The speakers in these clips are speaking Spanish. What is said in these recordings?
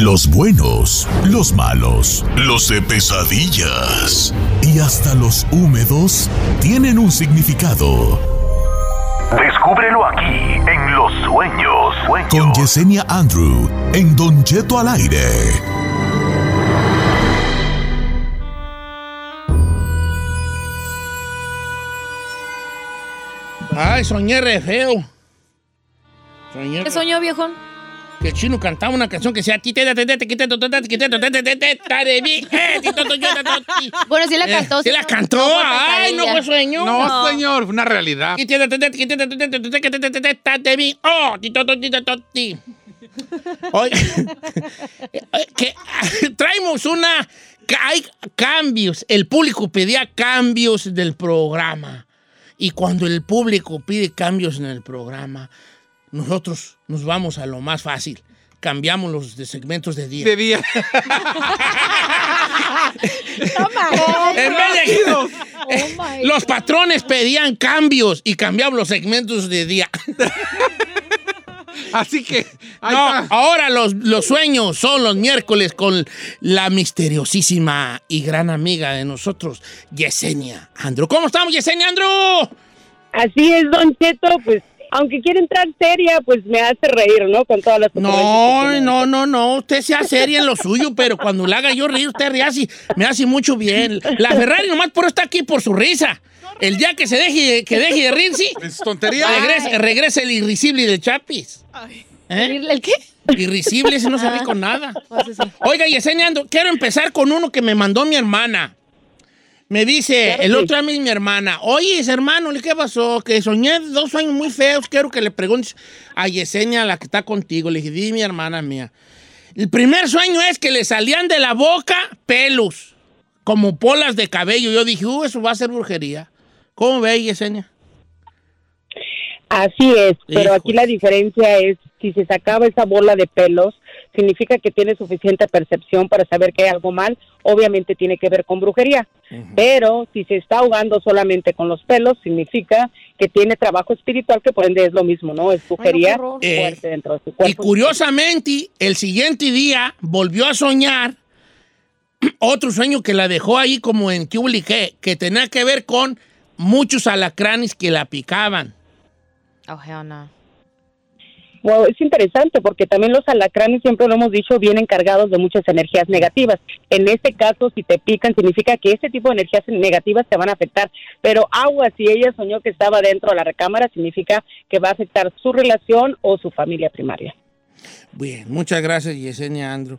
Los buenos, los malos, los de pesadillas y hasta los húmedos tienen un significado. Descúbrelo aquí en Los Sueños. Con Yesenia Andrew en Don Cheto al aire. Ay, soñé re feo. Soñé ¿Qué soñó, viejón? Que el chino cantaba una canción que decía Bueno, sí la cantó. Sí la cantó. Ay, no fue sueño. No, señor, fue una realidad. Oye, que traemos una. Hay cambios. El público pedía cambios del programa. Y cuando el público pide cambios en el programa, nosotros nos vamos a lo más fácil. Cambiamos los de segmentos de día. De día. en vez de, oh los patrones pedían cambios y cambiamos los segmentos de día. Así que. No, ahora los, los, sueños son los miércoles con la misteriosísima y gran amiga de nosotros, Yesenia Andrew. ¿Cómo estamos, Yesenia Andrew? Así es, Don Cheto, pues aunque quiere entrar seria, pues me hace reír, ¿no? Con todas las No, no, no, no. Usted sea seria en lo suyo, pero cuando le haga yo reír, usted ríe así, me hace mucho bien. La Ferrari nomás por está aquí por su risa. El día que se deje, que deje de reír, sí. Es tontería. Regresa, el irrisible de Chapis. ¿Eh? ¿El qué? Irrisible, ese no se ríe con nada. Oiga, Yesenia, quiero empezar con uno que me mandó mi hermana. Me dice, el otro día mi hermana, oye, hermano, ¿qué pasó? Que soñé dos sueños muy feos, quiero que le preguntes a Yesenia, la que está contigo. Le dije, di mi hermana mía. El primer sueño es que le salían de la boca pelos, como polas de cabello. Yo dije, uh, eso va a ser brujería. ¿Cómo ve, Yesenia? Así es, pero aquí la diferencia es si se sacaba esa bola de pelos, significa que tiene suficiente percepción para saber que hay algo mal, obviamente tiene que ver con brujería. Pero si se está ahogando solamente con los pelos, significa que tiene trabajo espiritual, que por ende es lo mismo, ¿no? Es brujería fuerte eh, dentro de su cuerpo. Y curiosamente, el siguiente día volvió a soñar otro sueño que la dejó ahí como en que, que tenía que ver con muchos alacranes que la picaban. Oh, hell no. Bueno, es interesante porque también los alacranes, siempre lo hemos dicho, vienen cargados de muchas energías negativas. En este caso, si te pican, significa que ese tipo de energías negativas te van a afectar. Pero agua, si ella soñó que estaba dentro de la recámara, significa que va a afectar su relación o su familia primaria. Bien, muchas gracias, Yesenia Andrew.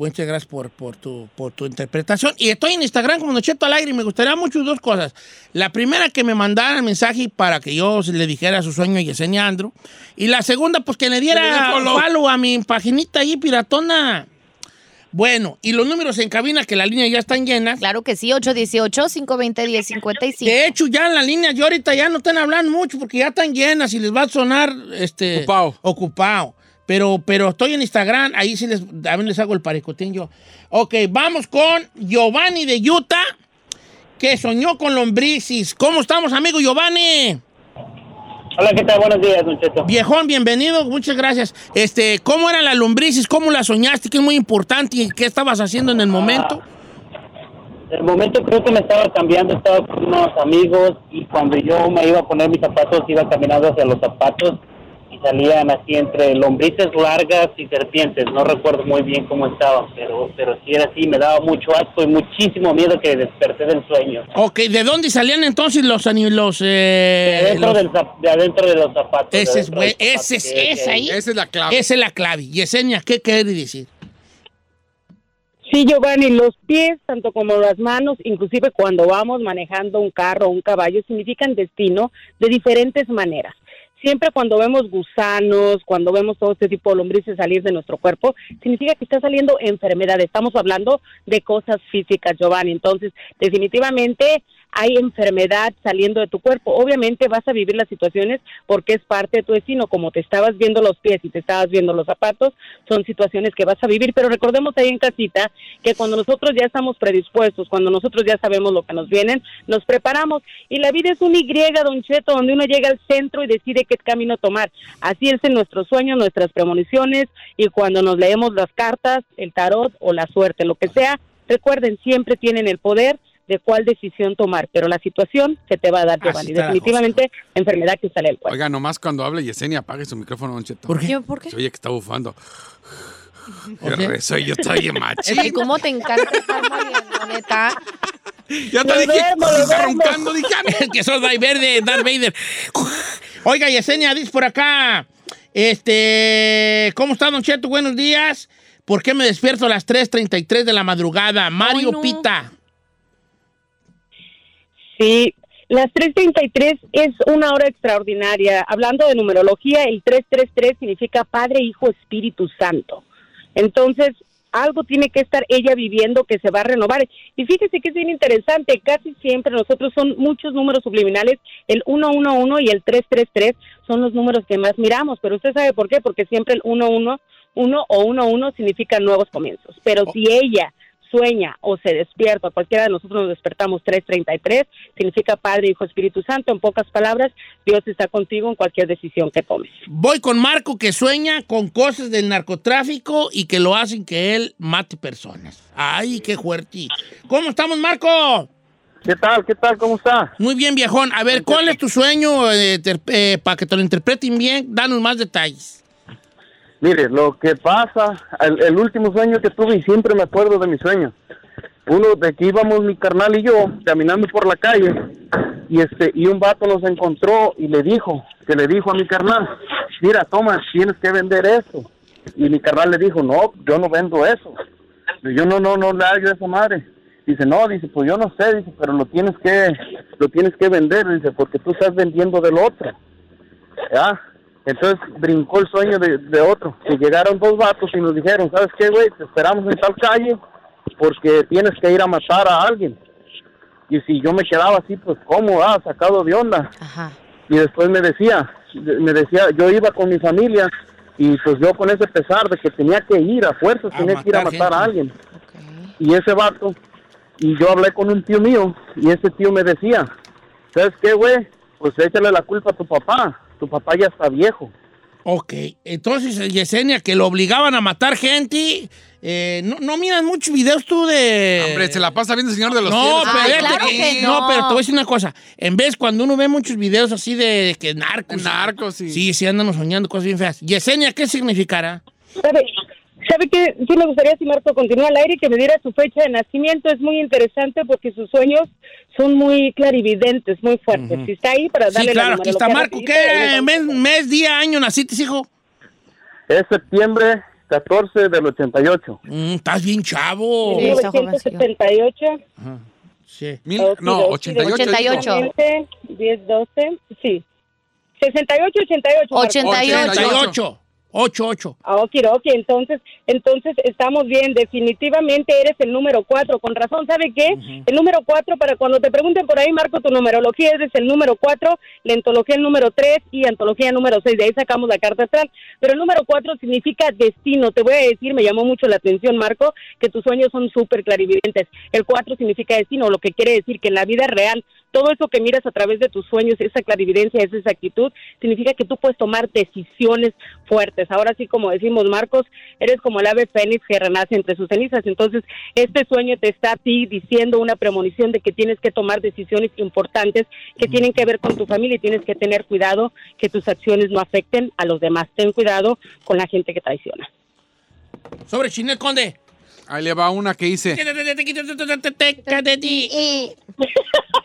Muchas gracias por, por, tu, por tu interpretación. Y estoy en Instagram como Nocheto al aire y me gustaría mucho dos cosas. La primera, que me mandara el mensaje para que yo le dijera su sueño a Yesenia Andro. Y la segunda, pues que le diera follow a mi paginita ahí, piratona. Bueno, y los números en cabina, que la línea ya están llenas. Claro que sí, 818-520-1055. De hecho, ya en la línea, yo ahorita ya no están hablando mucho porque ya están llenas y les va a sonar este, ocupado. ocupado. Pero, pero estoy en Instagram, ahí sí les, a les hago el paricotín yo. Ok, vamos con Giovanni de Utah, que soñó con lombrices. ¿Cómo estamos, amigo Giovanni? Hola, ¿qué tal? Buenos días, Cheto. Viejón, bienvenido, muchas gracias. Este, ¿cómo eran las lombrices? ¿Cómo las soñaste? ¿Qué es muy importante? ¿Y qué estabas haciendo en el momento? En el momento creo que me estaba cambiando, estaba con unos amigos y cuando yo me iba a poner mis zapatos, iba caminando hacia los zapatos salían así entre lombrices largas y serpientes. No recuerdo muy bien cómo estaban, pero, pero sí era así, me daba mucho asco y muchísimo miedo que desperté del sueño. Ok, ¿de dónde salían entonces los los, eh, de, adentro de adentro de los zapatos. Ese es, ese es, esa ahí. Esa es la clave. Esa es la clave. Yesenia, ¿qué quiere decir? Sí, Giovanni, los pies, tanto como las manos, inclusive cuando vamos manejando un carro o un caballo, significan destino de diferentes maneras siempre cuando vemos gusanos, cuando vemos todo este tipo de lombrices salir de nuestro cuerpo, significa que está saliendo enfermedad. Estamos hablando de cosas físicas, Giovanni. Entonces, definitivamente hay enfermedad saliendo de tu cuerpo. Obviamente vas a vivir las situaciones porque es parte de tu destino, como te estabas viendo los pies y te estabas viendo los zapatos, son situaciones que vas a vivir, pero recordemos ahí en casita que cuando nosotros ya estamos predispuestos, cuando nosotros ya sabemos lo que nos vienen, nos preparamos y la vida es un Y, don Cheto, donde uno llega al centro y decide qué camino tomar. Así es en nuestros sueños, nuestras premoniciones y cuando nos leemos las cartas, el tarot o la suerte, lo que sea, recuerden, siempre tienen el poder de cuál decisión tomar, pero la situación se te va a dar, Giovanni. Definitivamente, enfermedad que sale del cuerpo. Oiga, nomás cuando hable Yesenia, apague su micrófono, Don Cheto. ¿Por qué? ¿Yo por qué? Se oye que está bufando. ¿O Qué qué? rezo, yo estoy Es machín. que cómo te encanta estar moliendo, neta. Ya te Lo dije, está roncando, dije, ah, no. que sos Darth Vader, Darth Vader. Oiga, Yesenia, dice por acá. Este, ¿cómo está, Don Cheto? Buenos días. ¿Por qué me despierto a las 3.33 de la madrugada? Mario Ay, no. Pita. Sí, las 3.33 es una hora extraordinaria. Hablando de numerología, el 333 significa Padre, Hijo, Espíritu Santo. Entonces, algo tiene que estar ella viviendo que se va a renovar. Y fíjese que es bien interesante, casi siempre nosotros son muchos números subliminales, el 111 y el 333 son los números que más miramos, pero usted sabe por qué, porque siempre el 111 uno o 11 significa nuevos comienzos. Pero si ella sueña o se despierta, cualquiera de nosotros nos despertamos 333, significa Padre, Hijo, Espíritu Santo. En pocas palabras, Dios está contigo en cualquier decisión que tomes. Voy con Marco que sueña con cosas del narcotráfico y que lo hacen que él mate personas. Ay, qué fuerte. ¿Cómo estamos, Marco? ¿Qué tal? ¿Qué tal? ¿Cómo está? Muy bien, viejón. A ver, ¿cuál es tu sueño eh, eh, para que te lo interpreten bien? Danos más detalles. Mire, lo que pasa, el, el último sueño que tuve y siempre me acuerdo de mi sueño. Uno de que íbamos mi carnal y yo caminando por la calle y este y un vato nos encontró y le dijo, que le dijo a mi carnal, mira, toma, tienes que vender eso. Y mi carnal le dijo, no, yo no vendo eso. Yo no, no, no le hago esa madre. Dice, no, dice, pues yo no sé, dice, pero lo tienes que, lo tienes que vender, dice, porque tú estás vendiendo del otro. ¿Ya? Entonces brincó el sueño de, de otro. Que llegaron dos vatos y nos dijeron, ¿sabes qué, güey? Te esperamos en tal calle porque tienes que ir a matar a alguien. Y si yo me quedaba así, pues, ¿cómo? Ah, sacado de onda. Ajá. Y después me decía, me decía, yo iba con mi familia y pues yo con ese pesar de que tenía que ir a fuerzas, A tenía que ir a matar a alguien. Y ese vato, y yo hablé con un tío mío y ese tío me decía, ¿sabes qué, güey? Pues échale la culpa a tu papá, tu papá ya está viejo. Ok, entonces Yesenia, que lo obligaban a matar gente. eh, no, no miras muchos videos tú de. Hombre, se la pasa viendo el Señor de los No, Cielos. pero, Ay, fíjate claro que no, no. pero te voy a decir una cosa. En vez, cuando uno ve muchos videos así de que narcos. Narcos, sí. Sí, sí, andan soñando cosas bien feas. Yesenia, ¿qué significará? ¿Sabe, ¿Sabe qué? Sí me gustaría, si Marco continúa al aire, que me diera su fecha de nacimiento. Es muy interesante porque sus sueños son muy clarividentes, muy fuertes. Si está ahí para Sí, darle claro, la aquí está Marco. rapidito, ¿Qué mes, mes, día, año naciste, hijo? Es septiembre 14 del 88. Mm, estás bien chavo. Sí. está jovencillo. 1978. Sí. Mil- no, ok, 88. 88. 20, 10, 12, sí. 68, 88. Marco. 88. 88. 88. Ah, ok, ok, entonces, entonces estamos bien, definitivamente eres el número cuatro, con razón, ¿sabe qué? El número cuatro, para cuando te pregunten por ahí, Marco, tu numerología eres el número cuatro, la antología el número tres y antología número seis, de ahí sacamos la carta astral, pero el número cuatro significa destino, te voy a decir, me llamó mucho la atención, Marco, que tus sueños son súper clarividentes, el cuatro significa destino, lo que quiere decir que en la vida real, todo eso que miras a través de tus sueños, esa clarividencia, esa exactitud, significa que tú puedes tomar decisiones fuertes. Ahora sí, como decimos Marcos, eres como el ave fénix que renace entre sus cenizas. Entonces, este sueño te está a ti diciendo una premonición de que tienes que tomar decisiones importantes que tienen que ver con tu familia y tienes que tener cuidado que tus acciones no afecten a los demás. Ten cuidado con la gente que traiciona. Sobre Chinel Conde. Ahí le va una que dice.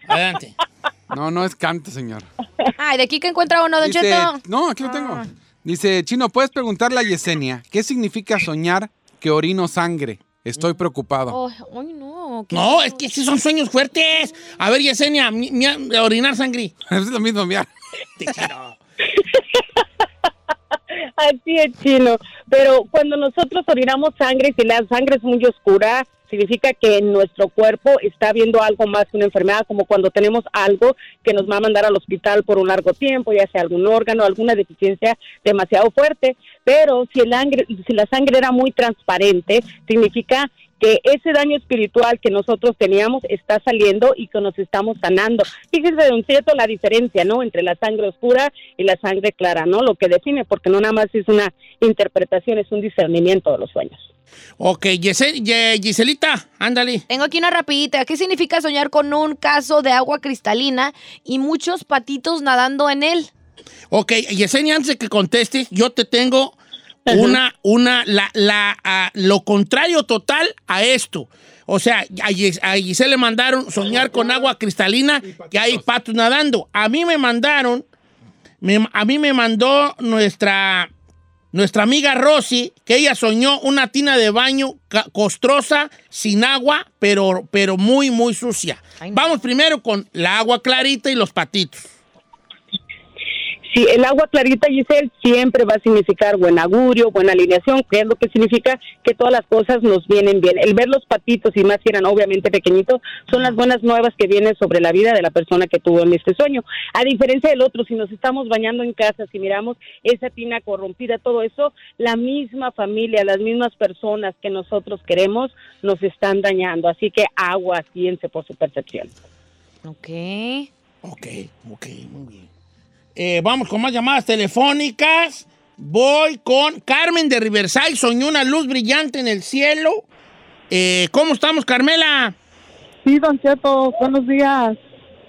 Adelante. No, no es canto, señor. Ay, de aquí que encuentra uno, Don Dice, Cheto. no, aquí lo tengo. Dice, Chino, ¿puedes preguntarle a Yesenia qué significa soñar que orino sangre? Estoy preocupado. Oh, ay, no. qué No, feo. es que sí son sueños fuertes. A ver, Yesenia, mi- mi- orinar sangre. es lo mismo, mira. Te quiero. Así es, chino. Pero cuando nosotros orinamos sangre, si la sangre es muy oscura, significa que en nuestro cuerpo está viendo algo más que una enfermedad, como cuando tenemos algo que nos va a mandar al hospital por un largo tiempo, ya sea algún órgano, alguna deficiencia demasiado fuerte. Pero si, el sangre, si la sangre era muy transparente, significa que ese daño espiritual que nosotros teníamos está saliendo y que nos estamos sanando. Fíjese, don Cieto, la diferencia, ¿no? Entre la sangre oscura y la sangre clara, ¿no? Lo que define, porque no nada más es una interpretación, es un discernimiento de los sueños. Ok, Giselita, ándale. Tengo aquí una rapidita. ¿Qué significa soñar con un caso de agua cristalina y muchos patitos nadando en él? Ok, Yesenia, antes de que contestes, yo te tengo una, una, la, la, lo contrario total a esto. O sea, a, Gis- a Giselle le mandaron soñar con agua cristalina que hay patos nadando. A mí me mandaron, me- a mí me mandó nuestra, nuestra amiga Rosy, que ella soñó una tina de baño costrosa, sin agua, pero, pero muy, muy sucia. Vamos primero con la agua clarita y los patitos. Sí, el agua clarita, Giselle, siempre va a significar buen augurio, buena alineación, que es lo que significa que todas las cosas nos vienen bien. El ver los patitos, y más si eran obviamente pequeñitos, son las buenas nuevas que vienen sobre la vida de la persona que tuvo en este sueño. A diferencia del otro, si nos estamos bañando en casa, si miramos esa tina corrompida, todo eso, la misma familia, las mismas personas que nosotros queremos, nos están dañando. Así que agua, piense por su percepción. Ok. Ok, ok, muy bien. Eh, vamos con más llamadas telefónicas. Voy con Carmen de Riverside. Soñó una luz brillante en el cielo. Eh, ¿Cómo estamos, Carmela? Sí, Don Cheto, buenos días.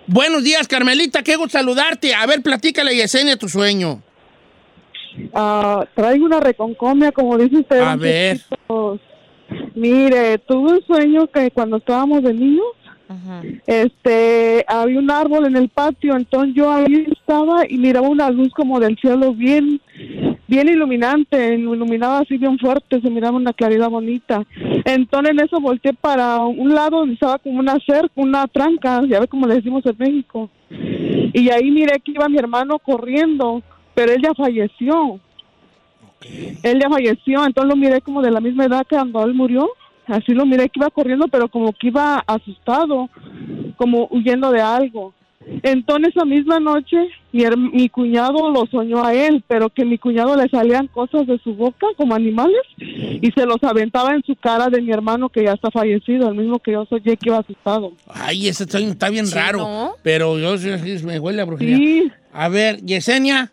Buenos días, Carmelita. Qué gusto saludarte. A ver, platícale y Yesenia tu sueño. Ah, traigo una reconcomia, como dice usted. A ver. Mire, tuve un sueño que cuando estábamos de niños, Ajá. este, había un árbol en el patio, entonces yo ahí estaba y miraba una luz como del cielo bien, bien iluminante, iluminaba así bien fuerte, se miraba una claridad bonita. Entonces en eso volteé para un lado donde estaba como una cerca, una tranca, ya ve como le decimos en México. Y ahí miré que iba mi hermano corriendo, pero él ya falleció. Él ya falleció, entonces lo miré como de la misma edad que cuando él murió. Así lo miré que iba corriendo, pero como que iba asustado, como huyendo de algo. Entonces esa misma noche mi, herm- mi cuñado lo soñó a él, pero que mi cuñado le salían cosas de su boca como animales y se los aventaba en su cara de mi hermano que ya está fallecido, el mismo que yo soñé que iba asustado. Ay, ese sueño está bien Sí, raro. ¿no? Pero yo sí- sí me huele a brujería. Sí, A ver, Yesenia.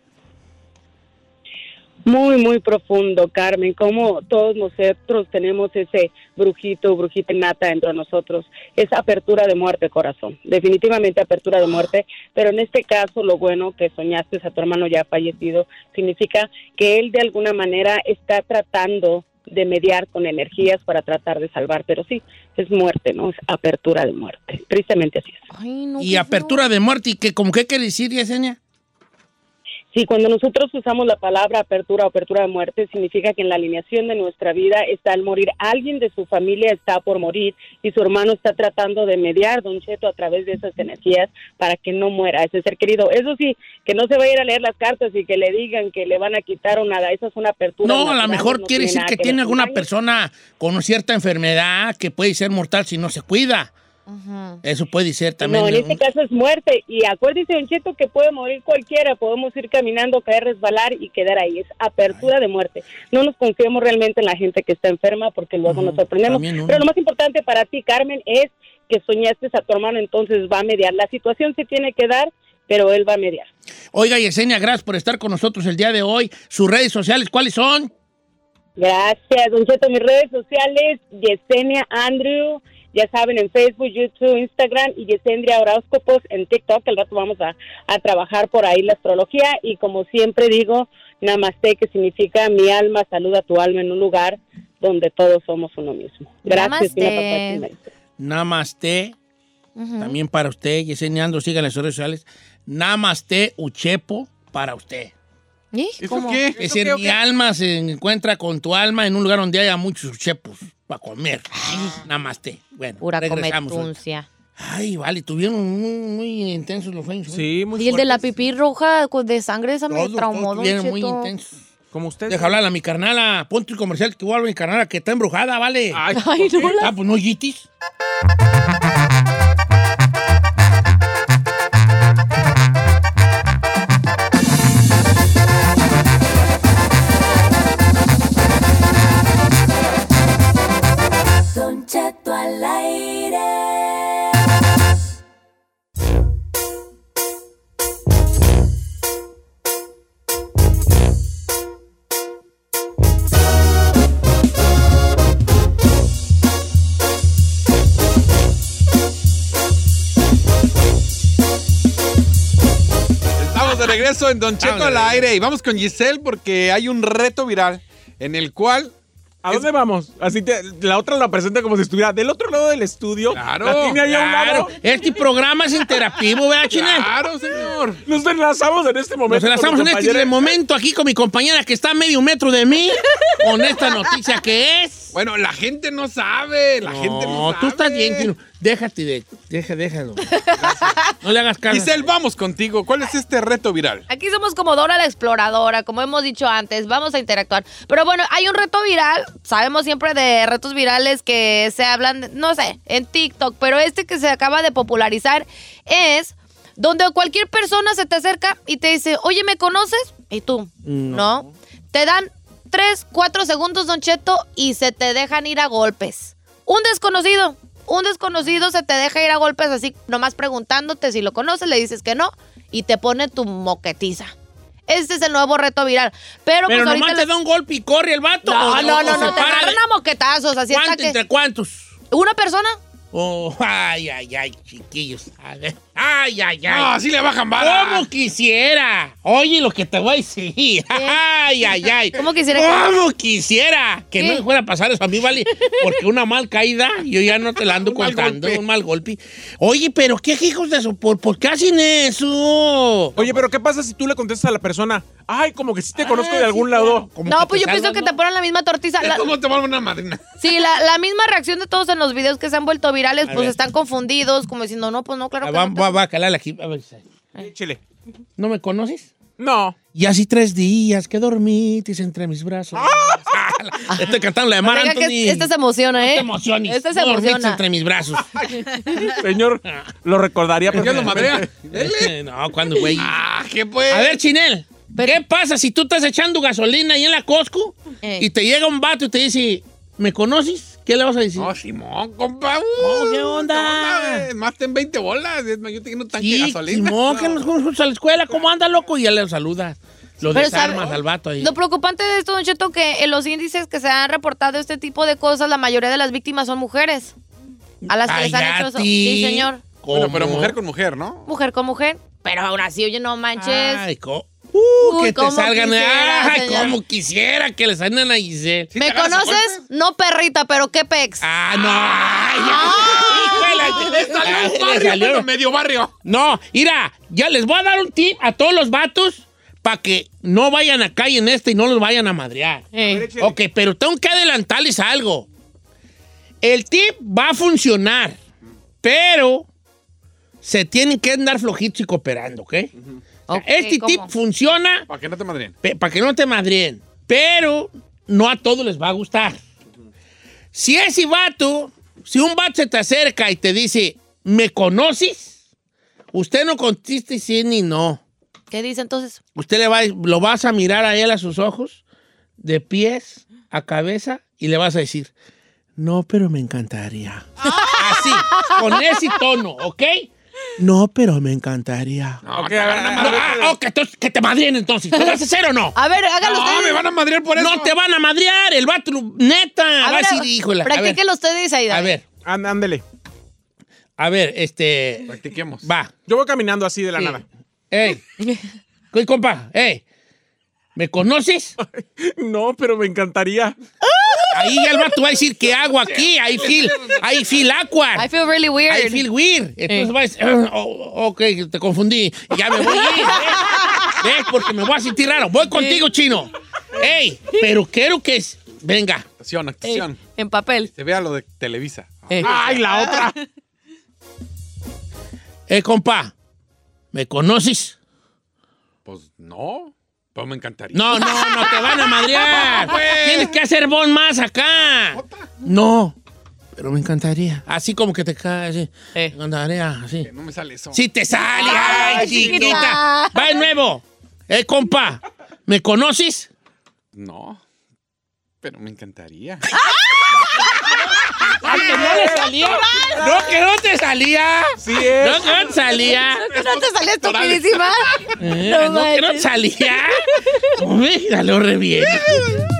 Muy, muy profundo, Carmen, como todos nosotros tenemos ese brujito, brujita nata dentro de nosotros, esa apertura de muerte, corazón, definitivamente apertura de muerte, pero en este caso lo bueno que soñaste a tu hermano ya fallecido significa que él de alguna manera está tratando de mediar con energías para tratar de salvar, pero sí, es muerte, ¿no? Es apertura de muerte, tristemente así es. Ay, no. Y qué apertura de muerte. ¿Y qué, como qué quiere decir, Yesenia? Sí, cuando nosotros usamos la palabra apertura o apertura de muerte, significa que en la alineación de nuestra vida está el morir. Alguien de su familia está por morir y su hermano está tratando de mediar, Don Cheto, a través de esas energías para que no muera ese ser querido. Eso sí, que no se vaya a ir a leer las cartas y que le digan que le van a quitar o nada. Eso es una apertura. No, a lo mejor no quiere decir que ver tiene alguna persona con cierta enfermedad que puede ser mortal si no se cuida. Ajá. Eso puede ser también. No, en este un- caso es muerte. Y acuérdese, Don Cheto, que puede morir cualquiera. Podemos ir caminando, caer, resbalar y quedar ahí. Es apertura de muerte. No nos confiemos realmente en la gente que está enferma porque luego nos sorprendemos. Pero lo más importante para ti, Carmen, es que soñaste a tu hermano, entonces va a mediar. La situación se tiene que dar, pero él va a mediar. Oiga, Yesenia, gracias por estar con nosotros el día de hoy. Sus redes sociales, ¿cuáles son? Gracias, Don Cheto. Mis redes sociales, Yesenia Andrew, ya saben, en Facebook, YouTube, Instagram y Yesendria Horóscopos en TikTok. Al rato vamos a, a trabajar por ahí la astrología y como siempre digo, Namaste, que significa mi alma saluda a tu alma en un lugar donde todos somos uno mismo. Gracias, Namaste. Namaste. Ujú. También para usted, Yesenia Ando, sigan las redes sociales. Namaste Uchepo para usted. ¿Y? ¿Eso ¿Cómo? qué? Es ¿Eso decir, mi alma se encuentra con tu alma en un lugar donde haya muchos uchepos para comer. Namaste. Bueno, Pura regresamos. cometuncia. Ay, vale, tuvieron muy, muy intensos los sueños. ¿eh? Sí, muy Y el de la pipí roja con- de sangre, esa me traumó, estuvieron muy intensos. Como usted. Deja hablar a mi carnala. Ponte el comercial que voy a mi carnala que está embrujada, ¿vale? Ay, Ay, no, la- Ah, pues no, yitis. Al aire. Estamos de regreso en Don Cheto Estamos al aire y vamos con Giselle porque hay un reto viral en el cual ¿A dónde vamos? Así te- la otra la presenta como si estuviera del otro lado del estudio. Claro, La tiene ahí a un Claro, lado. este programa es interactivo, ¿verdad, Chinel? Claro, señor. Nos enlazamos en este momento. Nos enlazamos en este momento aquí con mi compañera que está a medio metro de mí con esta noticia que es. Bueno, la gente no sabe, la gente no sabe. tú estás bien, Chino. Déjate de. Deja, déjalo. No le hagas caso. Giselle, vamos contigo. ¿Cuál es este reto viral? Aquí somos como Dora la exploradora, como hemos dicho antes, vamos a interactuar. Pero bueno, hay un reto viral, sabemos siempre de retos virales que se hablan, no sé, en TikTok, pero este que se acaba de popularizar es donde cualquier persona se te acerca y te dice, oye, ¿me conoces? Y tú, no. Te dan tres, cuatro segundos, Don Cheto, y se te dejan ir a golpes. Un desconocido, un desconocido se te deja ir a golpes así, nomás preguntándote si lo conoces, le dices que no, y te pone tu moquetiza. Este es el nuevo reto viral. Pero, Pero pues ahorita... nomás te les- da un golpe y corre el vato. No, o- no, no, o se no, te agarran a moquetazos, así ¿Cuánto, que... ¿Entre cuántos? ¿Una persona? Oh, ay, ay, ay, chiquillos. A ver. Ay, ay, ay. No, así le bajan vara. ¿Cómo quisiera? Oye, lo que te voy a decir. Ay, ay, ay. ¿Cómo quisiera que- ¿Cómo quisiera? Que ¿Qué? no me fuera a pasar eso a mí, vale. Porque una mal caída, yo ya no te la ando Un contando. Un mal golpe. Oye, pero ¿qué hijos de eso? ¿Por, por qué hacen eso? Oye, pero ¿qué pasa si tú le contestas a la persona? Ay, como que sí te conozco Ah, de algún sí, lado. Como No, pues yo pienso que te ponen la misma tortiza. La- ¿Cómo te vuelve una madrina? sí, la, la misma reacción de todos en los videos que se han vuelto virales, A pues ver. están confundidos, como diciendo, no, pues no, claro Ah, que Va, no. va, va calar aquí. A ver, Échale. ¿no me conoces? No. Y así tres días que dormitis entre mis brazos. Estoy cantando la de Mar Anthony. este se emociona, No ¿eh? te emociones. Este se no emociona. entre mis brazos. Señor, lo recordaría ¿Ya lo madrea? Eh, no, ¿cuándo, güey? Ah, ¿qué pues? A ver, Chinel. ¿Qué pasa si tú estás echando gasolina ahí en la Costco Eh. y te llega un vato y te dice, ¿me conoces? ¿Qué le vas a decir? No, Simón, compa. Uh, ¿qué onda? güey? Más ten 20 bolas. Yo tengo un tanque de gasolina. Simón, que nos juntos a la escuela. ¿Cómo anda, loco? Y ya le saludas. Lo Pero, desarmas ¿sabe? al vato ahí. Lo preocupante de esto, Don Cheto, que en los índices que se han reportado este tipo de cosas, la mayoría de las víctimas son mujeres. A las que les han hecho eso. Sí, señor. Bueno, pero mujer con mujer, ¿no? Mujer con mujer. Pero aún así, oye, no manches. Ay, co- Uh, Uy, que te salgan. quisiera, Ay, señor. como quisiera que le salgan a Giselle. ¿Sí ¿Me a conoces? No, perrita, pero qué pex. Ah, no. Ay. Híjole, Le salió un le barrio, salió. pero medio barrio. No, mira, ya les voy a dar un tip a todos los vatos para que no vayan acá y en este y no los vayan a madrear. Eh. Ok, pero tengo que adelantarles algo. El tip va a funcionar, pero se tienen que andar flojitos y cooperando, ¿ok? O sea, Ok, este ¿cómo? tip funciona Para que no te madrien. para que no te madrien, pero no a todos les va a gustar. Si ese vato, si un vato se te acerca y te dice, ¿me conoces? Usted no conteste sí ni no. ¿Qué dice entonces? Usted le va, lo vas a mirar a él a sus ojos, de pies a cabeza, y le vas a decir, no, pero me encantaría. Así, con ese tono, ¿ok? No, pero me encantaría. No, Ok, te a ver, van a a ver, No, madrear. ah, ok, entonces, que te madrien entonces. ¿Lo vas a hacer o no? A ver, hágalo No, ustedes. me van a madrear por eso. No te van a madrear, el vato, neta. A va a ver, decir, híjole. A ver, Practíquelo ustedes ahí. a ver, Ánd- Ándele. a ver, este. Practiquemos. Va. Yo voy caminando así de la Sí. nada. Ey. ¿Qué, compa? Ey. ¿Me conoces? No, pero me encantaría. Ahí ya el vato va a decir, ¿qué hago aquí? I feel, I feel awkward. I feel really weird. I feel weird. Entonces va a decir, "Ah, oh, ok, te confundí. Y ya me voy a ir. ¿ves? ¿Ves? Porque me voy a sentir raro. Voy contigo, chino. Ey, pero quiero que... es- Venga. Actuación, actuación. En papel. Se vea lo de Televisa. Eh. ¡Ay, la otra! Eh, compa, ¿me conoces? Pues no. Pues me encantaría. No, no, no te van a madrear. Tienes que hacer bon más acá. No. Pero me encantaría. Así como que te cae, así. Me encantaría, así. No me sale eso. Sí te sale, Ay, ay, chiquita. chiquita. Va de nuevo. Eh, compa, ¿me conoces? No. Pero me encantaría. ¿A que no le salía? No, que no te salía. Sí es. No, que no te salía. ¿No te salió estupidísima? Eh, No no, que no te salía. Hombre, salió re bien.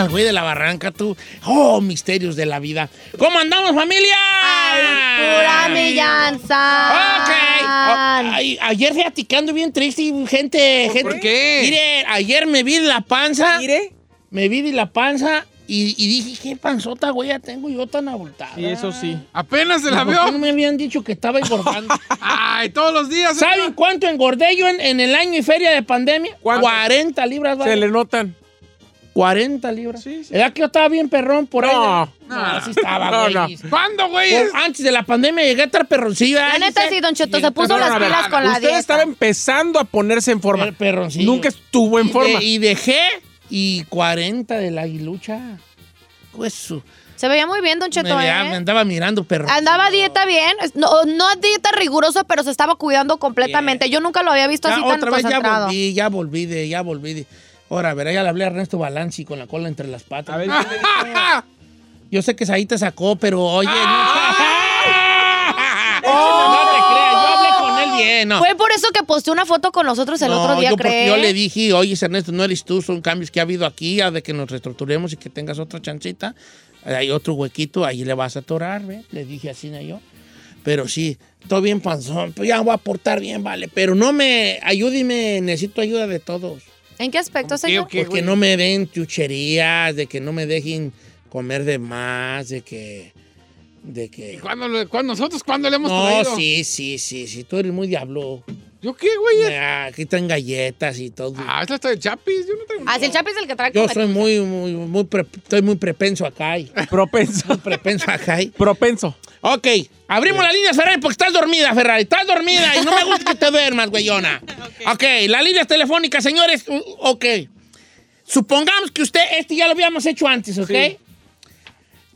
al güey de la barranca, tú. Oh, misterios de la vida. ¿Cómo andamos, familia? Pura millanza. Ok. Oh, ay, ayer fíjate que ando bien triste, gente. gente. ¿Por qué? Mire, ayer me vi de la panza. Mire. Me vi de la panza y, y dije, ¿qué panzota, güey? Ya tengo yo tan abultada. Sí, eso sí. Apenas se la ¿Por qué no vio. me habían dicho que estaba engordando? Ay, todos los días. ¿Saben cuánto engordé yo en, en el año y feria de pandemia? ¿Cuánto? 40 libras, Se vale. le notan. 40 libras. Sí, sí. ¿Era que yo estaba bien perrón por ahí? No. no, así estaba, No, güey. no. ¿Cuándo, güey? Antes de la pandemia llegué a estar perroncillo. La neta sí, Don Cheto, se puso No, no, las pilas con la Usted dieta. estaba empezando a ponerse en forma. Per- perroncillo. Nunca estuvo en Y forma. de- y dejé y 40 de la aguilucha. Pues su- Se veía muy bien, Don me, Cheto, me ¿eh? andaba mirando perro. Andaba a dieta bien. No, no a dieta rigurosa, pero se estaba cuidando completamente. Yo nunca lo había visto Ya, así tan otra vez ya volví, ya volví de, ya volví de. Ahora, verá, ya le hablé a Ernesto Balanci con la cola entre las patas. A ver, Yo sé que ahí te sacó, pero oye, no. Oh. no te creas, yo hablé con él bien, no. Fue por eso que posté una foto con nosotros el No, otro día, yo, ¿cree? yo le dije, oye, Ernesto, no eres tú, son cambios que ha habido aquí, ya de que nos reestructuremos y que tengas otra chancita. Hay otro huequito, ahí le vas a atorar, ¿ve? Le dije así a yo. Pero sí, todo bien panzón, pues ya voy a portar bien, vale. Pero no me, ayúdeme, necesito ayuda de todos. ¿En qué aspecto, señor? Porque no me den chucherías, de que no me dejen comer de más, de que... De que... ¿Cuándo, lo- cuándo- nosotros cuándo le hemos No, traído? sí, sí, sí, sí, tú eres muy diablo. ¿Yo qué, güey? Ah, Aquí están galletas y todo. Ah, esta está de chapis. Yo no tengo. Ah, si el Chapi es el que trae Yo soy muy, muy, muy, pre- estoy muy prepenso acá. y- propenso. prepenso acá. y- Propenso. Ok, abrimos la línea, Ferrari, porque estás dormida, Ferrari. Estás dormida y no me gusta que te duermas, güeyona. Ok, la línea telefónica, señores. Ok. Supongamos que usted, este ya lo habíamos hecho antes, ¿ok? Sí.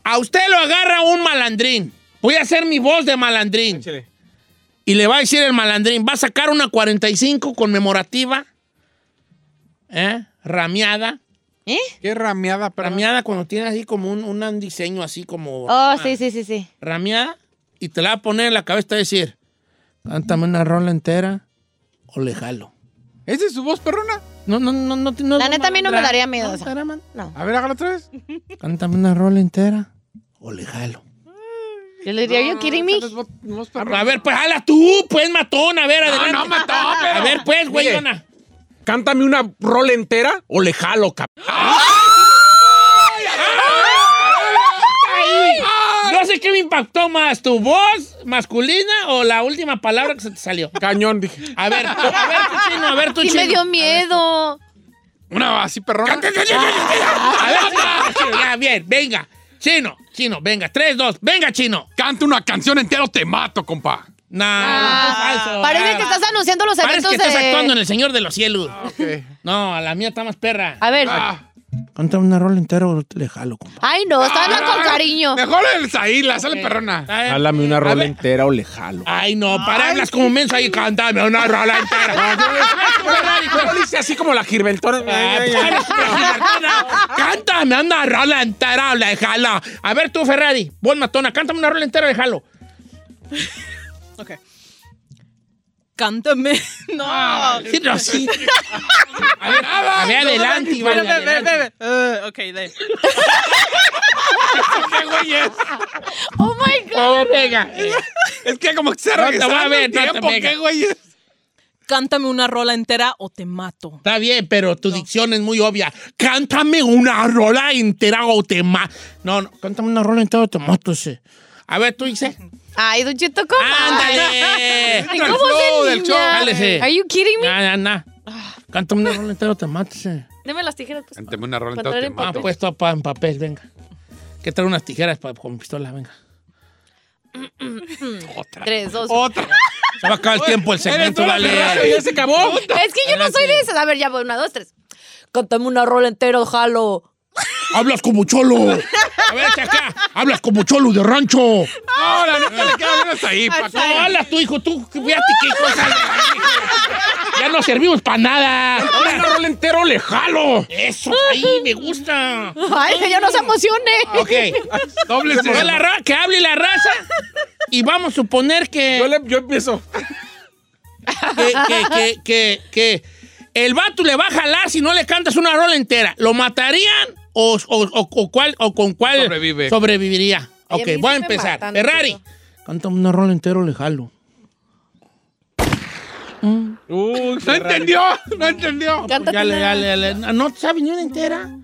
A usted lo agarra un malandrín. Voy a hacer mi voz de malandrín. Échale. Y le va a decir el malandrín, va a sacar una 45 conmemorativa, ¿eh? Rameada. ¿Eh? Qué rameada, pero. Rameada cuando tiene así como un, un diseño así como... Oh, sí, sí, sí, sí. rameada y te la va a poner en la cabeza y te va a decir, cántame una rola entera o le jalo. ¿Esa es su voz, perrona? No, no, no, no. no La neta, a mí no me daría miedo. No. A ver, hágalo otra vez. Cántame una rola entera o le jalo. Yo le diría, voz perrona. A ver, pues jala tú, pues matón, a ver, No, adelante. no, matón, pero- A ver, pues, güeyona. Cántame una rola entera o le jalo, cabrón. No sé qué me impactó más, tu voz masculina o la última palabra que se te salió. Cañón, dije. A ver, a ver tu chino, a ver tu Sí chino. me dio miedo. Una así perrona. A ver, ya, bien, venga. Chino, chino, venga, tres, dos, venga, chino. Canta una canción entera o te mato, compa. No, Ah, es falso. Parece Ah, que estás anunciando los Parece eventos que estás de... actuando en El Señor de los Cielos. Ok. No, la mía está más perra. A ver. Ah, Cántame una rola entera o le jalo, compa. Ay, no, está hablando con cariño. Mejor el Saíla, sale perrona. Jálame una rola entera o le jalo. Ay, no, para hablas como menso ahí, cántame una rola entera. Pero dice así como la Girbeltona. Ah, pares, Martina. Cántame una rola entera o le jalo. A ver tú, Ferrari, vos matona, cántame una rola entera o le jalo. Ok. Cántame. No. Sí, no, sí. A ver, a ver, adelante, Iván, Ve, ve, ve, adelante. ve. Uh, ok, de. ¿Qué güey es? Oh my God. A ver, venga. Es que como que se No te voy a ver, no tiempo. venga. ¿Qué, güey? Cántame una rola entera o te mato. Está bien, pero tu dicción es muy obvia. Cántame una rola entera o te mato. No, no, cántame una rola entera o te mato, sí. A ver, tú dices. Ay, Don Cheto, ¿cómo? ¡Ándale! ¿Cómo se del show. Jálese. Are you kidding me? Nah, nah, nah. Cántame una rola entera o te mato, sí. Deme las tijeras, pues. Cántame una rola entera, te en Ah, mato. puesto pa- en papel, venga. Que trae unas tijeras pa- con pistola, venga. Tres, dos. Otra. Se va a acabar el tiempo el segmento, la- ¿Ya se acabó? Es que yo no soy de esas. A ver, ya voy. Una, dos, tres. Cántame una rola entera, jalo. Hablas como cholo. A ver, acá. Hablas como cholo de rancho. No, le queda menos ahí, Paco. No, hablas tú, hijo. Tú, fíjate qué cosa. Ya no servimos para nada. Ahora una rola entero le jalo. Eso, ahí me gusta. Ay, que yo no se emocione. Ok. Doble Que, la ra- que hable la raza. Y vamos a suponer que. Yo, le- yo empiezo. que, que, que, que, que el vato le va a jalar si no le cantas una rola entera. ¿Lo matarían o, o, o- o cuál, o con cuál Sobrevive. sobreviviría? Ay, Ok, voy a empezar. matan, Ferrari, Tito. cántame una rola entera o le jalo. Uy, No entendió, no entendió. Cántate Ya le, una. ya le, ya le- ¿No te sabes ni una entera?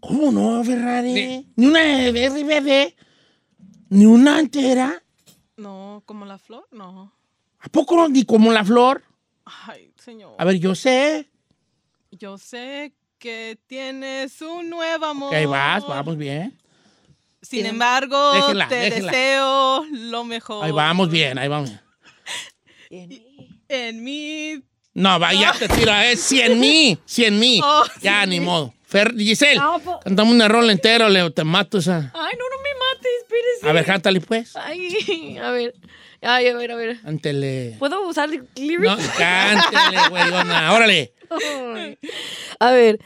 ¿Cómo no, Ferrari? Ni- Ni, una RBD. Ni una entera. No, como la flor, no. ¿A poco no? Ni como la flor. Ay, señor. A ver, yo sé. Yo sé que tienes un nuevo amor. Ahí vas, vamos bien. Sin embargo, Déjela, te déjela. deseo lo mejor. Ahí vamos bien, ahí vamos bien. En mi... No, va, ya te tira, es 100 mil, 100 mil. Oh, ya, sí. ni modo. Fer, Giselle, No, po- cantamos una rola entera, Leo, te mato esa. Ay, no, no me mates, espérese. A ver, cántale pues. Ay, a ver. Ay, a ver, a ver. Cántele. ¿Puedo usar No, lyrics? cántele, güeyona. Órale. A ver.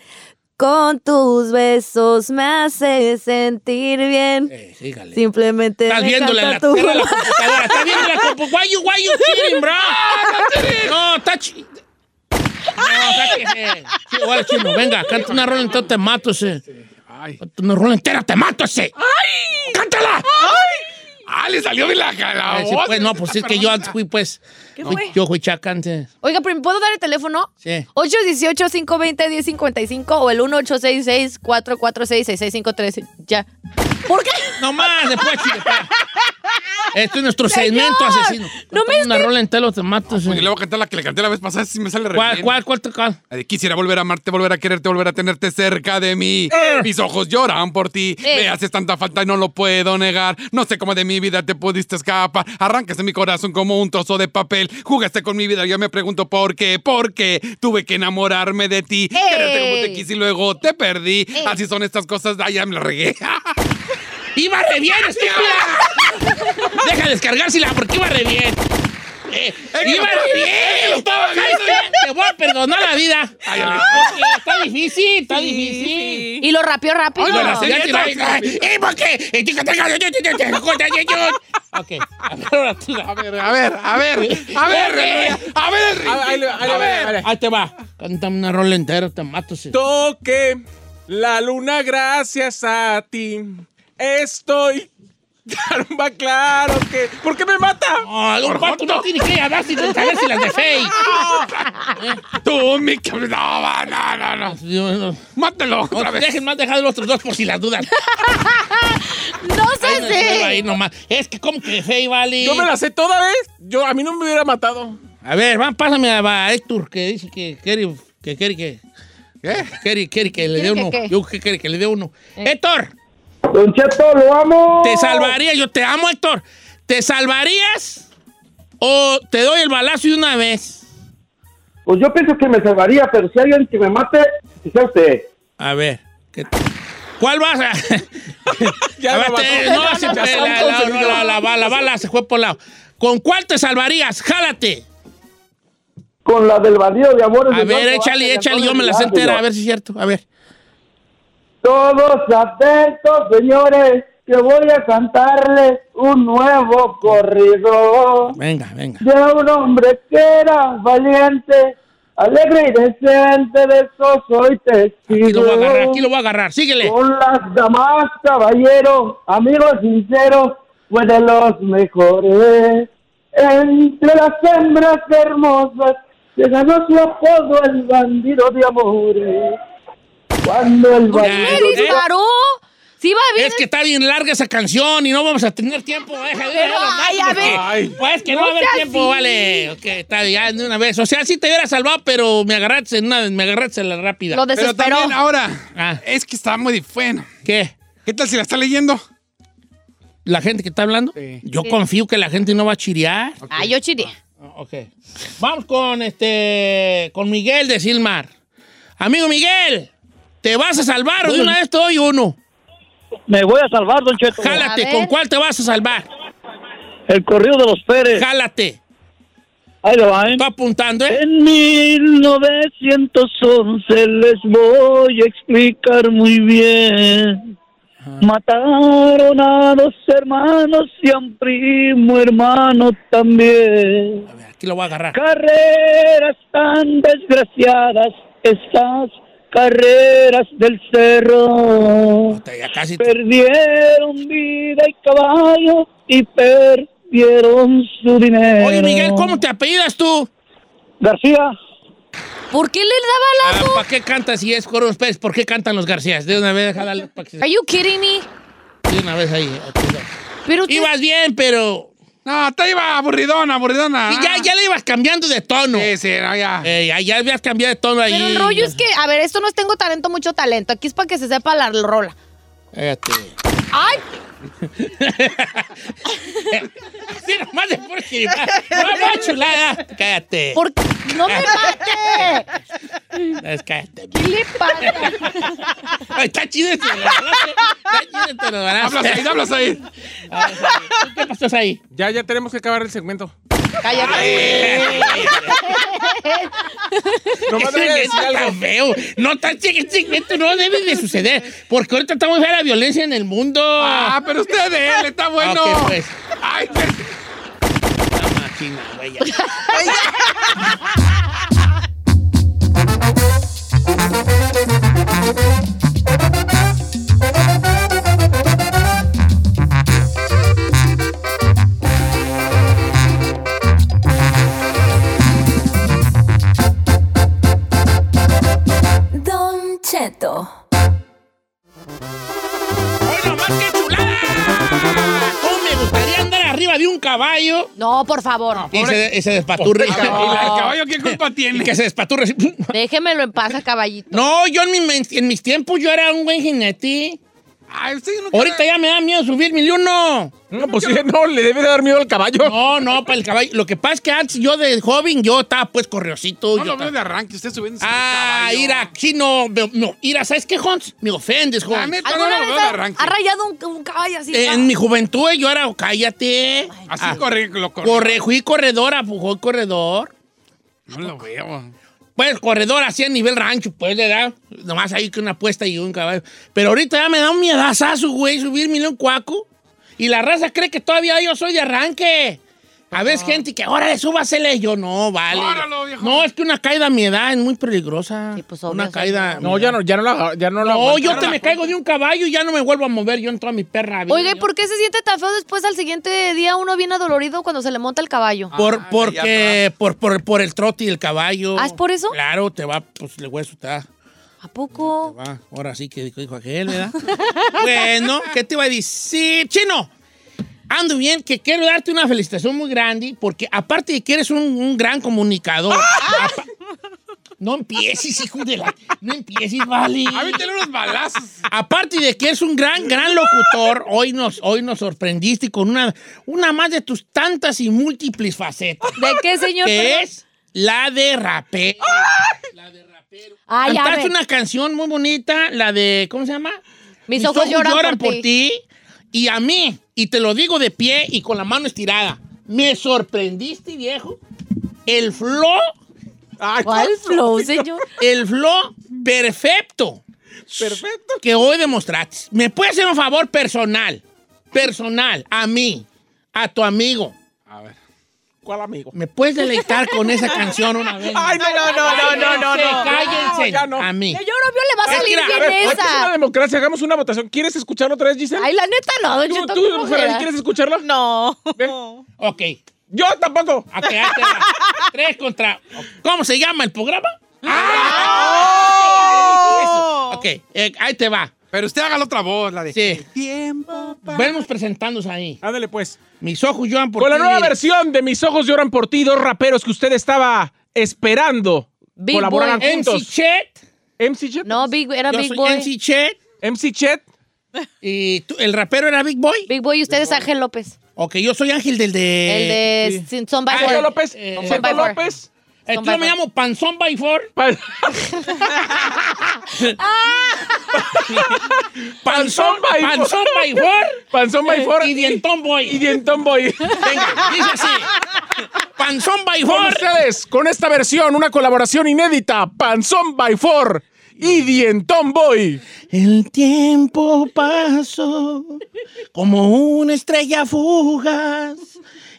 Con tus besos me haces sentir bien. Eh, sígale. Simplemente Estás en la, tu la computadora. Estás viendo la computadora. Why you, why you cheating, bro? No, está chi- No, sáquese. Sí, igual, chino. Venga, canta una rola entera, te mato ese. Ay. Canta una rola entera, te mato ese. ¡Ay! ¡Cántala! Ah, le salió bien la, la Ay, sí, pues, no, pues es que yo antes fui, pues. ¿Qué fue? yo fui chacante. Oiga, pero ¿me ¿puedo dar el teléfono? Sí. 818-520-1055 o el 1866-446-6653. Ya. ¿Por qué? No más, después. Este es nuestro Señor, segmento asesino. no me una rola entera, te mato ese. Porque le voy a cantar la que le canté la vez pasada, si me sale re ¿Cuál, bien. cuál, cuál, cuál? De quisiera volver a amarte, volver a quererte, volver a tenerte cerca de mí. Mis ojos lloran por ti. Eh. Me haces tanta falta y no lo puedo negar. No sé cómo de mi vida te pudiste escapar. Arrancaste mi corazón como un trozo de papel. Jugaste con mi vida. Yo me pregunto por qué. ¿Por qué tuve que enamorarme de ti? Quererte como te quise y luego te perdí. Así son estas cosas. Ay, ya me la regué. ¡Iba re bien, estúpida! Deja de descargársela porque iba re bien. Eh, ¡Iba re bien! Te voy a perdonar la vida. Porque está difícil, está difícil. sí. Y lo rapió rápido. ¿Y por qué? Ok, a ver, ahora tú. A ver, a ver, a ver. A ver, a ver, Ahí te va. Cántame una rola entera, te mato. sí. Toque la luna gracias a ti. Estoy Caramba, claro que. ¿Por qué me mata? Un pato no tiene que hablar sin saber si las de Fey. Tú, mi cabrón. No, no, no, no. Mátelo otra No, vez. dejen más dejar los otros dos por si las dudan. No sé no si. ahí nomás. Es que como que Fey, vale. Yo me la sé toda vez. Yo, a mí no me hubiera matado. A ver, va, pásame a, a Héctor, que dice que quiere que, quiere que, ¿Qué? quiere, quiere que le dé ¿Quiere que uno. qué? Yo que quiere que le dé uno. Héctor, Don Cheto, lo amo. ¿te salvarías? Yo te amo, Héctor. ¿Te salvarías o te doy el balazo de una vez? Pues yo pienso que me salvaría, pero si hay alguien que me mate, que sea usted. A ver. ¿qué- ¿Cuál vas a...? Ya A ver, te- no, Ya se- se la, no, la- la- la- la bala se fue por lado. ¿Con cuál te salvarías? Jálate. Con la del bandido de amores. A de ver, échale, échale, yo me la sé Milán, entera, a ver si es cierto. A ver. Todos atentos, señores, que voy a cantarles un nuevo corrido Venga, venga. de un hombre que era valiente, alegre y decente, de eso soy testigo. Aquí lo voy a agarrar, aquí lo voy a agarrar. Síguele. Con las damas, caballero, amigos sinceros, fue de los mejores. Entre las hembras hermosas se ganó su apodo el bandido de amores. Cuando el ¿Me bandido... disparó? Sí, va bien. Es que está bien larga esa canción y no vamos a tener tiempo. Déjale, Pero, ay, a ver. Ay. Pues que no, No va a haber tiempo, así. vale. Ok, está bien, de una vez. O sea, sí te hubiera salvado, pero me agarraste en una, me agarraste en la rápida. Lo Pero desesperó. también ahora, Ah. es que está muy bueno. ¿Qué? ¿Qué tal si la está leyendo? ¿La gente que está hablando? Sí. Yo confío que la gente no va a chirear. Ah, yo chiré. Ah, Ok. Vamos con este. con Miguel de Silmar. Amigo Miguel, ¿te vas a salvar o de una vez te doy uno? Me voy a salvar, Don Cheto. Jálate. ¿con cuál te vas a salvar? El corrido de los Pérez. Jálate. Ahí lo van. Estoy apuntando, ¿eh? En 1911 les voy a explicar muy bien. Mataron a dos hermanos y a un primo hermano también. A ver, aquí lo voy a agarrar. Carreras tan desgraciadas, estas carreras del cerro. Ya casi. te- Perdieron vida y caballo y perdieron su dinero. Oye, Miguel, ¿cómo te apellidas tú? García. ¿Por qué le daba lazo? ¿Para qué cantas si es Coros Pérez? ¿Por qué cantan los Garcías? De una vez, déjala para que se- Are you kidding me? de una vez ahí. Ibas bien, pero. No, te iba aburridona, aburridona. Sí, ya, ya le ibas cambiando de tono. Sí, sí, no, ya. Eh, ya, ya habías cambiado de tono ahí. Pero el rollo es que, a ver, esto no es tengo talento, mucho talento. Aquí es para que se sepa la rola. Cállate. ¡Ay! Sí, nomás de. No, no, chulada. Cállate. ¿Por qué? ¡No me mate! Es, cállate. ¿Qué le pasa? Ay, está chido este. Está chido este. Hablas ahí, hablas ahí. ¿Qué pasó ahí? Ya, ya tenemos que acabar el segmento. Cállate. Nomás debe decir algo. feo. No, está chique, chiquito, no debe de suceder. Porque ahorita está muy fea la violencia en el mundo. Ah, pero usted de él, está bueno. Ok, pues. Ay, pero- La máquina, güey. No, por favor. Y se, y se despaturre. ¿Y la- el caballo qué culpa Y tiene? que se despaturre. Déjemelo en paz caballito. No, yo en, mi men- en mis tiempos yo era un buen jinete. Ay, usted no Ahorita ya me da miedo subir mil uno. No, pues sí, no, le debe de dar miedo al caballo. No, no, para el caballo. Lo que pasa es que antes yo de joven yo estaba pues correosito. No yo lo veo estaba- de arranque, usted subiendo Ah, Ira, sí, no. Ira, ¿sabes qué, Hons? Me ofendes, Hons. neta, no ¿Alguna lo veo de arranque. ha rayado un, un caballo así? En mi juventud yo era, cállate. Así Ah, corre, lo corre. corre, fui corredora, fui corredor. No lo veo. Pues corredor así a nivel rancho, pues, ¿verdad? Nomás ahí que una apuesta y un caballo. Pero ahorita ya me da un miedazazo, güey, subir un cuaco. Y la raza cree que todavía yo soy de arranque. A veces gente que ahora súbasele. Yo no, vale. Óralo, viejo. No, es que una caída a mi edad es muy peligrosa. Sí, pues, obvio, una sí. caída. a mi No, ya edad. no, ya no la, ya no la No, yo te me caigo de un caballo y ya no me vuelvo a mover yo en toda mi perra vida. Oiga, ¿y por qué se siente tan feo después al siguiente día uno viene adolorido cuando se le monta el caballo? Por, Ah, porque, por, por, por el trote y el caballo. ¿Ah, es por eso? Claro, te va, pues el hueso te da. ¿A poco? Va, ahora sí que dijo, dijo aquel, ¿verdad? bueno, ¿qué te iba a decir? Chino, ando bien, que quiero darte una felicitación muy grande, porque aparte de que eres un, un gran comunicador, no empieces, hijo de la... No empieces, vale. A mí unos balazos. Aparte de que es un gran, gran locutor, hoy nos, hoy nos sorprendiste con una, una más de tus tantas y múltiples facetas, ¿De qué, señor? que es la de rapero. La de rapero. Ay, ya Cantaste una canción muy bonita, la de, ¿cómo se llama? Mis ojos lloran por ti. Y a mí, y te lo digo de pie y con la mano estirada, me sorprendiste, viejo. El flow, Ay, ¿Cuál flow, señor? el flow perfecto Perfecto. que hoy demostraste. ¿Me puedes hacer un favor personal? Personal, a mí, a tu amigo. A ver. ¿Cuál amigo? ¿Me puedes deleitar con esa canción una vez? Ay, no, no, no, no, no, no, no. Cállense, No, no. a mí. Que yo no veo, le va a Es salir bien ver, Aquí es una esa. democracia, hagamos una votación. ¿Quieres escucharlo otra vez, Giselle? Ay, la neta no, ¿Tú, tú, ¿cómo Ferrari? ¿quieres escucharlo? No. Ven. Ok, Yo tampoco. Ok, ahí te va. Tres contra. ¿Cómo se llama el programa? ¡Oh! Ok, eh, ahí te va. Pero usted haga la otra voz, la de... Sí. Tiempo pa- Vemos presentándose ahí. Ándale, pues. Mis ojos lloran por Con la ti. nueva versión de Mis ojos lloran por ti, dos raperos que usted estaba esperando Big colaboraran Boy. MC juntos. Chet. MC Chet. No, Big, era Yo Big soy Boy. MC Chet. MC Chet. Y tú- el rapero era Big Boy. Big Boy y usted es Ángel López. Ok, yo soy Ángel del de. El de sí. Sergio López. Eh. López. Eh, yo me llamo Panzón by Four. Pa- Panzón by Four. Panzón by Four. Panzón by Four. Y Dientón Y Boy. Dientón Boy. Venga, dice así. Panzón by Con Four. ustedes, con esta versión, una colaboración inédita. Panzón by Four y Dientón Boy. El tiempo pasó como una estrella fugaz.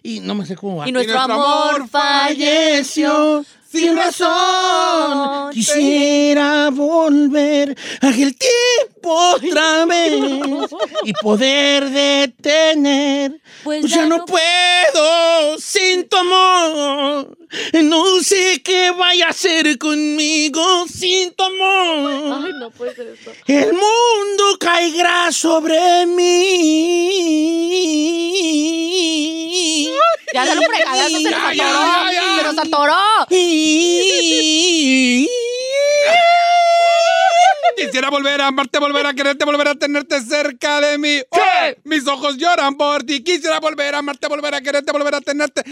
Y no me sé cómo va. Y nuestro, nuestro amor amor falleció sin razón. Quisiera volver a aquel tiempo otra vez y poder detener. Pues Pues ya no no- puedo sin tu amor. No sé qué vaya a hacer conmigo sin tu amor. Ay, no puede ser esto. El mundo caerá sobre mí. Ya dale un fregadazo, se nos Ya, atoró. ya, ya, ya. Se nos atoró. yeah. Quisiera volver a amarte, volver a quererte, volver a tenerte cerca de mí. ¡Oh! Mis ojos lloran por ti. Quisiera volver a amarte, volver a quererte, volver a tenerte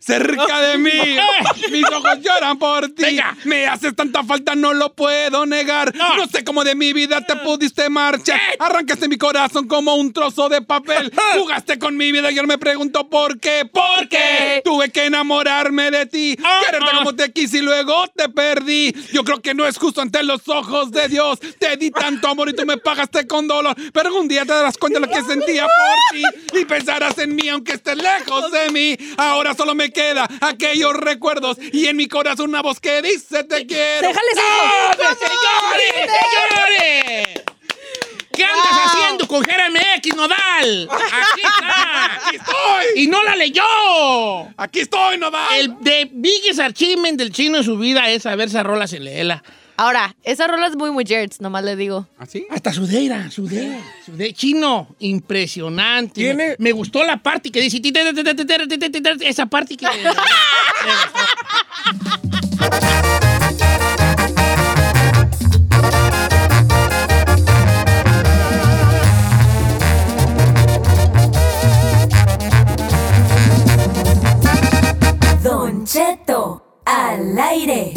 cerca de mí. Mis ojos lloran por ti. Venga. Me haces tanta falta, no lo puedo negar. No. No, sé cómo de mi vida te pudiste marchar. Arrancaste mi corazón como un trozo de papel. Jugaste con mi vida y yo me pregunto por qué. ¿Por qué? Tuve que enamorarme de ti. Ah, Quererte ah. como te quise y luego te perdí. Yo creo que no es justo ante los ojos de Dios. Te di tanto amor y tú me pagaste con dolor. Pero algún día te darás cuenta de lo que sentía por ti y pensarás en mí aunque estés lejos de mí. Ahora solo me queda aquellos recuerdos y en mi corazón una voz que dice te quiero. Déjale ¡Señores! ¿Qué andas haciendo con Jeremy X Nodal? Aquí está. ¡Aquí estoy! Y no la leyó. ¡Aquí estoy, Nodal! El de biggest achievement del chino en su vida es saber esa rola se leela. Ahora, esa rola es muy muy mujeres, nomás le digo. ¿Ah, sí? Hasta sudera, sudera, sudera. Chino, impresionante. ¿Tiene? Me, me, gustó la parte que dice... Esa parte que... Don Cheto, al aire.